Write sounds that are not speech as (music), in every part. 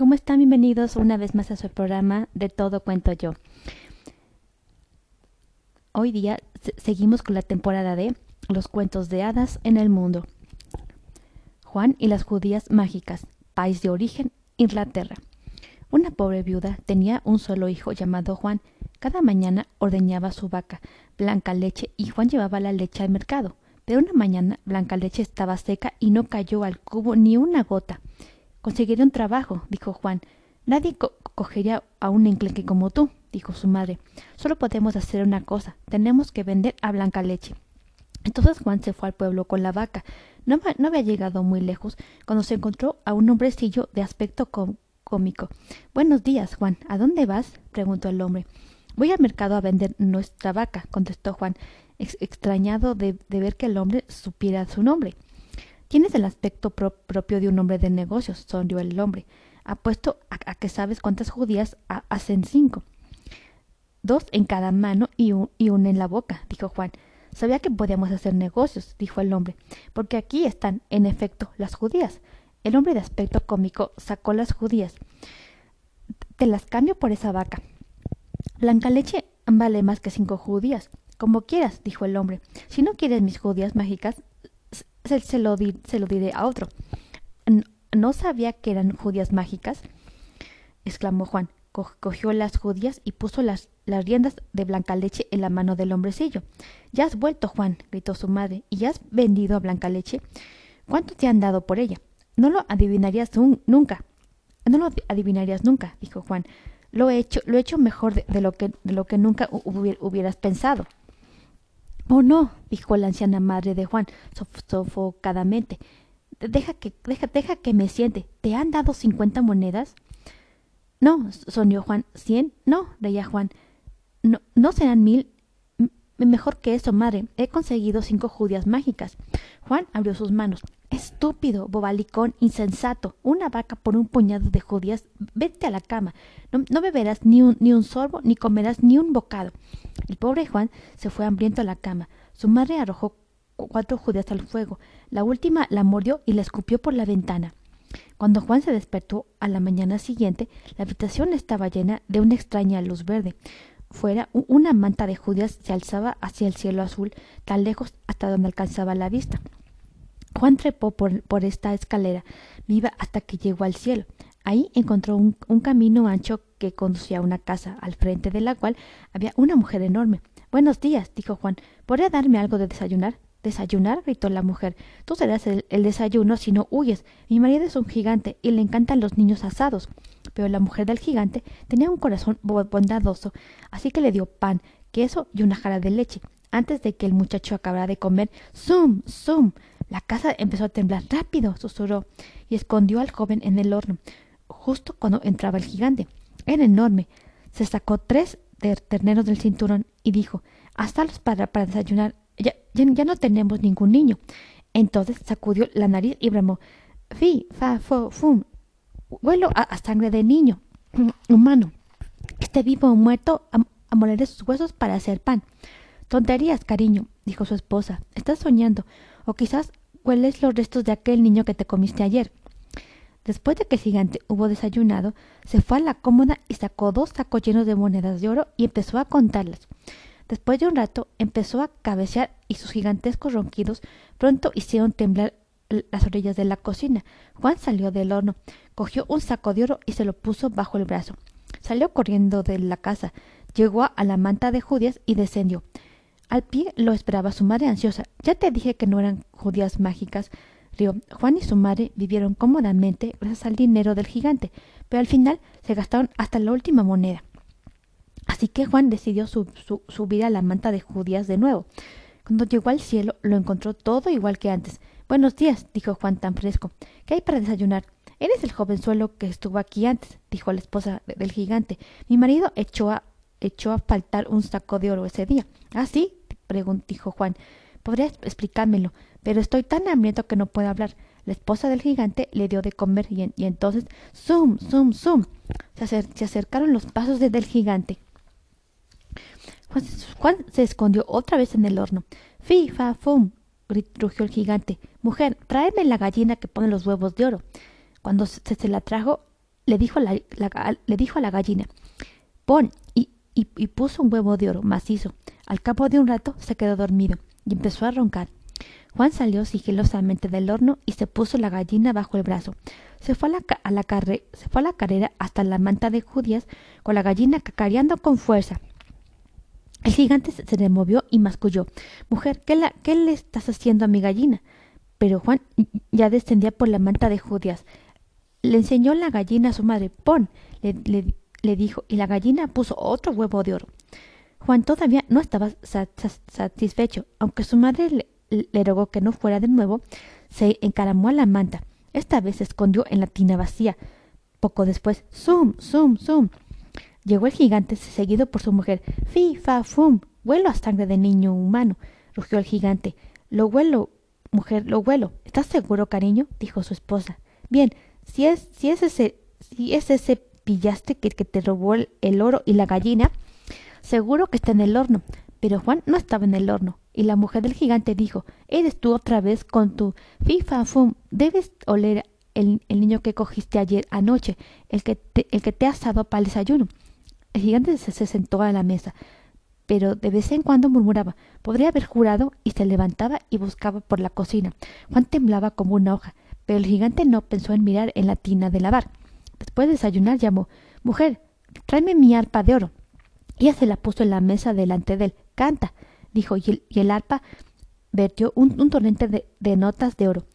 ¿Cómo están? Bienvenidos una vez más a su programa de Todo Cuento Yo. Hoy día seguimos con la temporada de Los cuentos de hadas en el mundo. Juan y las judías mágicas, país de origen, Inglaterra. Una pobre viuda tenía un solo hijo llamado Juan. Cada mañana ordeñaba su vaca, Blanca Leche, y Juan llevaba la leche al mercado. Pero una mañana Blanca Leche estaba seca y no cayó al cubo ni una gota. Conseguiré un trabajo, dijo Juan. Nadie cogería a un enclenque como tú, dijo su madre. Solo podemos hacer una cosa. Tenemos que vender a Blanca Leche. Entonces Juan se fue al pueblo con la vaca. No, no había llegado muy lejos cuando se encontró a un hombrecillo de aspecto cómico. Buenos días, Juan. ¿A dónde vas? preguntó el hombre. Voy al mercado a vender nuestra vaca, contestó Juan, extrañado de ver que el hombre supiera su nombre. Tienes el aspecto propio de un hombre de negocios, sonrió el hombre. Apuesto a, que sabes cuántas judías hacen cinco. Dos en cada mano y, un, y una en la boca, dijo Juan. Sabía que podíamos hacer negocios, dijo el hombre, porque aquí están, en efecto, las judías. El hombre de aspecto cómico sacó las judías. Te las cambio por esa vaca. Blanca leche vale más que cinco judías. Como quieras, dijo el hombre. Si no quieres mis judías mágicas, se, lo, se lo diré a otro. ¿No sabía que eran judías mágicas? exclamó Juan. cogió las judías y puso las, las riendas de blanca leche en la mano del hombrecillo. Ya has vuelto, Juan, gritó su madre, y ya has vendido a blanca leche. ¿Cuánto te han dado por ella? No lo adivinarías nunca. No lo adivinarías nunca, dijo Juan. Lo he hecho, lo he hecho mejor de, lo, que, de lo que nunca hubieras pensado. Oh, no, dijo la anciana madre de Juan, sofocadamente. Deja que, deja, deja que me siente. ¿Te han dado cincuenta monedas? No, sonrió Juan. ¿Cien? No, reía Juan. No, no serán mil. mejor que eso, madre. He conseguido cinco judías mágicas. Juan abrió sus manos. Estúpido, bobalicón, insensato. Una vaca por un puñado de judías. Vete a la cama. No, no beberás ni un, ni un sorbo, ni comerás ni un bocado. El pobre Juan se fue hambriento a la cama. Su madre arrojó cuatro judías al fuego. La última la mordió y la escupió por la ventana. Cuando Juan se despertó a la mañana siguiente, la habitación estaba llena de una extraña luz verde. Fuera, una manta de judías se alzaba hacia el cielo azul, tan lejos hasta donde alcanzaba la vista. Juan trepó por, esta escalera viva hasta que llegó al cielo. Ahí encontró un, camino ancho que conducía a una casa, al frente de la cual había una mujer enorme. Buenos días, dijo Juan. ¿Podría darme algo de desayunar? ¿Desayunar? gritó la mujer. Tú serás el, desayuno si no huyes. Mi marido es un gigante y le encantan los niños asados. Pero la mujer del gigante tenía un corazón bondadoso, así que le dio pan, queso y una jara de leche. Antes de que el muchacho acabara de comer, ¡zum! ¡zum! La casa empezó a temblar. ¡Rápido! susurró y escondió al joven en el horno justo cuando entraba el gigante. Era enorme. Se sacó tres terneros del cinturón y dijo, los para, desayunar. Ya, no tenemos ningún niño. Entonces sacudió la nariz y bramó, fi, fa, fo, fum. Huelo a, sangre de niño (clears throat) humano. Esté vivo o muerto, amoleré sus huesos para hacer pan. Tonterías, cariño, dijo su esposa. Estás soñando. O quizás hueles los restos de aquel niño que te comiste ayer. Después de que el gigante hubo desayunado, se fue a la cómoda y sacó dos sacos llenos de monedas de oro y empezó a contarlas. Después de un rato empezó a cabecear y sus gigantescos ronquidos pronto hicieron temblar las orillas de la cocina. Juan salió del horno, cogió un saco de oro y se lo puso bajo el brazo. Salió corriendo de la casa, llegó a la manta de judías y descendió. Al pie lo esperaba su madre ansiosa. Ya te dije que no eran judías mágicas, Juan y su madre vivieron cómodamente gracias al dinero del gigante, pero al final se gastaron hasta la última moneda. Así que Juan decidió subir a la manta de judías de nuevo. Cuando llegó al cielo, lo encontró todo igual que antes. Buenos días, dijo Juan tan fresco. ¿Qué hay para desayunar? Eres el jovenzuelo que estuvo aquí antes, dijo la esposa del gigante. Mi marido echó a, echó a faltar un saco de oro ese día. ¿Ah, sí? Dijo Juan. ¿Podrías explicármelo? pero estoy tan hambriento que no puedo hablar. La esposa del gigante le dio de comer y, entonces, ¡zum, zum, zum! Se, se acercaron los pasos del gigante. Juan, se escondió otra vez en el horno. ¡Fi, fa, fum! rugió el gigante. Mujer, tráeme la gallina que pone los huevos de oro. Cuando se, se la trajo, le dijo, la, le dijo a la gallina, pon, y, y puso un huevo de oro macizo. Al cabo de un rato se quedó dormido y empezó a roncar. Juan salió sigilosamente del horno y se puso la gallina bajo el brazo. Se fue a la, a la, se fue a la carrera hasta la manta de judías con la gallina cacareando con fuerza. El gigante se removió y masculló. Mujer, ¿qué, ¿qué le estás haciendo a mi gallina? Pero Juan ya descendía por la manta de judías. Le enseñó la gallina a su madre. Pon, le, le dijo, y la gallina puso otro huevo de oro. Juan todavía no estaba satisfecho, aunque su madre le, rogó que no fuera de nuevo, se encaramó a la manta. Esta vez se escondió en la tina vacía. Poco después, ¡zum, zum, zum! Llegó el gigante seguido por su mujer. ¡Fi, fa, fum! Huelo a sangre de niño humano, rugió el gigante. Lo huelo, mujer, lo huelo. ¿Estás seguro, cariño? dijo su esposa. Bien, si es, si es ese, si es ese pillaste que, que te robó el oro y la gallina, Seguro que está en el horno. Pero Juan no estaba en el horno, y la mujer del gigante dijo Eres tú otra vez con tu fifa fum. Debes oler el, el, niño que cogiste ayer anoche, el que te, el que te para el desayuno. El gigante se, se sentó a la mesa, pero de vez en cuando murmuraba Podría haber jurado y se levantaba y buscaba por la cocina. Juan temblaba como una hoja, pero el gigante no pensó en mirar en la tina de lavar. Después de desayunar llamó Mujer, tráeme mi arpa de oro. Ella se la puso en la mesa delante de él. Canta, dijo, y el, arpa vertió un, torrente de, notas de oro.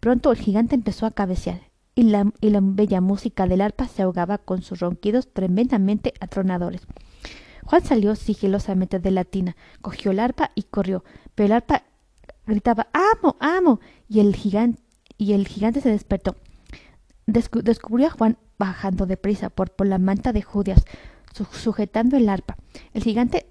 Pronto el gigante empezó a cabecear, y la, y la bella música del arpa se ahogaba con sus ronquidos tremendamente atronadores. Juan salió sigilosamente de la tina, cogió el arpa y corrió, pero el arpa gritaba ¡Amo! ¡Amo! y el gigante, y el gigante se despertó. descubrió a Juan bajando deprisa por, por la manta de Judas, sujetando el arpa. El gigante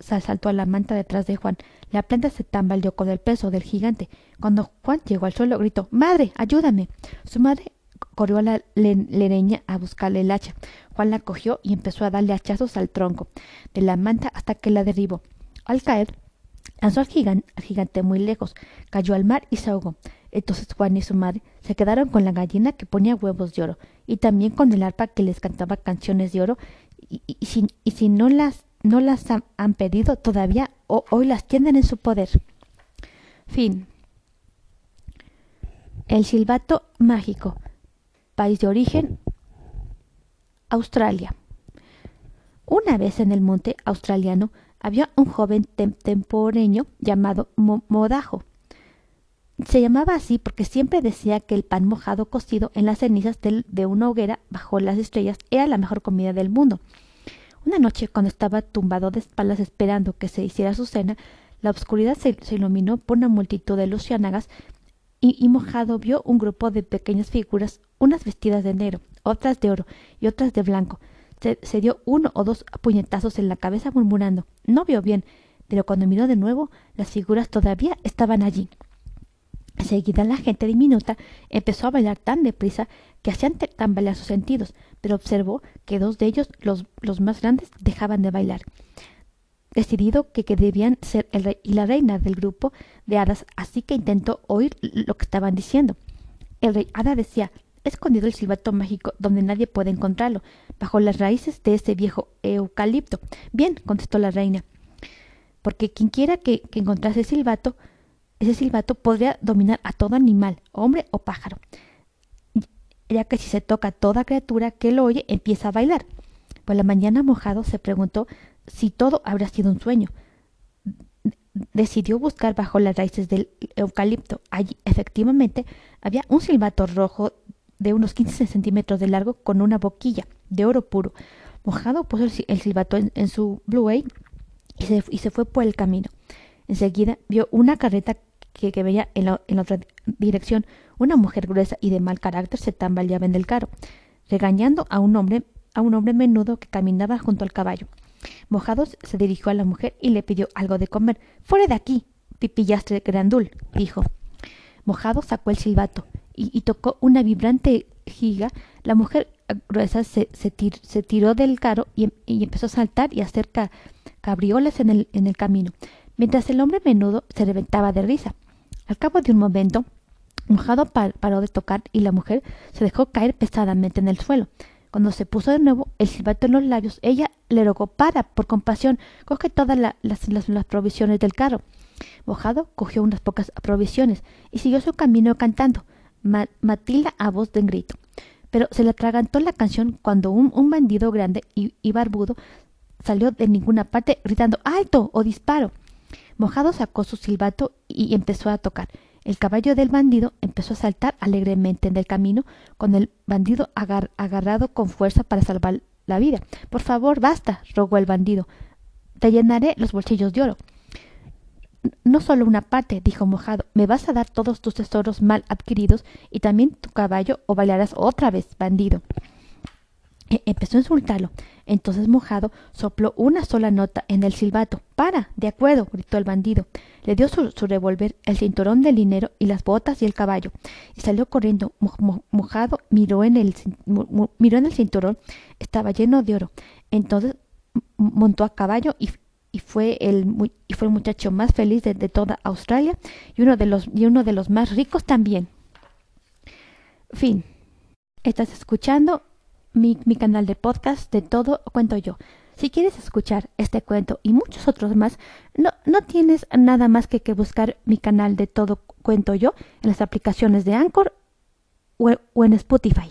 se saltó a la manta detrás de Juan. La planta se tambaleó con el peso del gigante. Cuando Juan llegó al suelo, gritó Madre, ayúdame. Su madre corrió a la lereña a buscarle el hacha. Juan la cogió y empezó a darle hachazos al tronco de la manta hasta que la derribó. Al caer, lanzó al gigante, al gigante muy lejos, cayó al mar y se ahogó. Entonces Juan y su madre se quedaron con la gallina que ponía huevos de oro y también con el arpa que les cantaba canciones de oro y, si, y si, no las, no las han, pedido todavía o, hoy las tienen en su poder. Fin. El silbato mágico. País de origen. Australia. Una vez en el monte australiano había un joven temporeño llamado Modajo se llamaba así porque siempre decía que el pan mojado cocido en las cenizas de una hoguera bajo las estrellas era la mejor comida del mundo. Una noche, cuando estaba tumbado de espaldas esperando que se hiciera su cena, la oscuridad se, iluminó por una multitud de luciánagas y, y, mojado vio un grupo de pequeñas figuras, unas vestidas de negro, otras de oro y otras de blanco. Se, se dio uno o dos puñetazos en la cabeza murmurando No vio bien, pero cuando miró de nuevo, las figuras todavía estaban allí. Enseguida la gente diminuta empezó a bailar tan deprisa que hacían tambalear sus sentidos, pero observó que dos de ellos, los, más grandes, dejaban de bailar. Decidido que, debían ser el rey y la reina del grupo de hadas, así que intentó oír lo que estaban diciendo. El rey hada decía escondido el silbato mágico donde nadie puede encontrarlo, bajo las raíces de ese viejo eucalipto. Bien, contestó la reina, porque quienquiera que, que encontrase el silbato ese silbato podría dominar a todo animal, hombre o pájaro, ya que si se toca toda criatura que lo oye empieza a bailar. Por la mañana mojado se preguntó si todo habría sido un sueño. Decidió buscar bajo las raíces del eucalipto. Allí, efectivamente, había un silbato rojo de unos 15 centímetros de largo con una boquilla de oro puro. Mojado puso el silbato en, su Blue y se, y se fue por el camino. Enseguida vio una carreta que, veía en la, en otra dirección. Una mujer gruesa y de mal carácter se tambaleaba en el carro, regañando a un hombre, a un hombre menudo que caminaba junto al caballo. Mojados se dirigió a la mujer y le pidió algo de comer. Fuera de aquí, pipillastre grandul, dijo. Mojado sacó el silbato y, tocó una vibrante giga. La mujer gruesa se, se, tiró del carro y, y, empezó a saltar y hacer cabriolas en el, en el camino mientras el hombre menudo se reventaba de risa. Al cabo de un momento, Mojado paró de tocar y la mujer se dejó caer pesadamente en el suelo. Cuando se puso de nuevo el silbato en los labios, ella le rogó para, por compasión, coge todas las, las, provisiones del carro. Mojado cogió unas pocas provisiones y siguió su camino cantando Matilda a voz de grito. Pero se le atragantó la canción cuando un, bandido grande y, y, barbudo salió de ninguna parte gritando ¡Alto! o disparo. Mojado sacó su silbato y empezó a tocar. El caballo del bandido empezó a saltar alegremente en el camino, con el bandido agarrado con fuerza para salvar la vida. Por favor, basta, rogó el bandido. Te llenaré los bolsillos de oro. No solo una parte, dijo Mojado, me vas a dar todos tus tesoros mal adquiridos y también tu caballo o bailarás otra vez, bandido. E empezó a insultarlo. Entonces Mojado sopló una sola nota en el silbato. Para. De acuerdo. gritó el bandido. Le dio su, revólver, el cinturón del dinero y las botas y el caballo. Y salió corriendo. mojado miró en, el, miró en el cinturón. Estaba lleno de oro. Entonces montó a caballo y, y fue el, y fue el muchacho más feliz de, toda Australia y uno de los, y uno de los más ricos también. Fin. Estás escuchando mi, canal de podcast de todo cuento yo. Si quieres escuchar este cuento y muchos otros más, no, no tienes nada más que, que buscar mi canal de todo cuento yo en las aplicaciones de Anchor o en Spotify.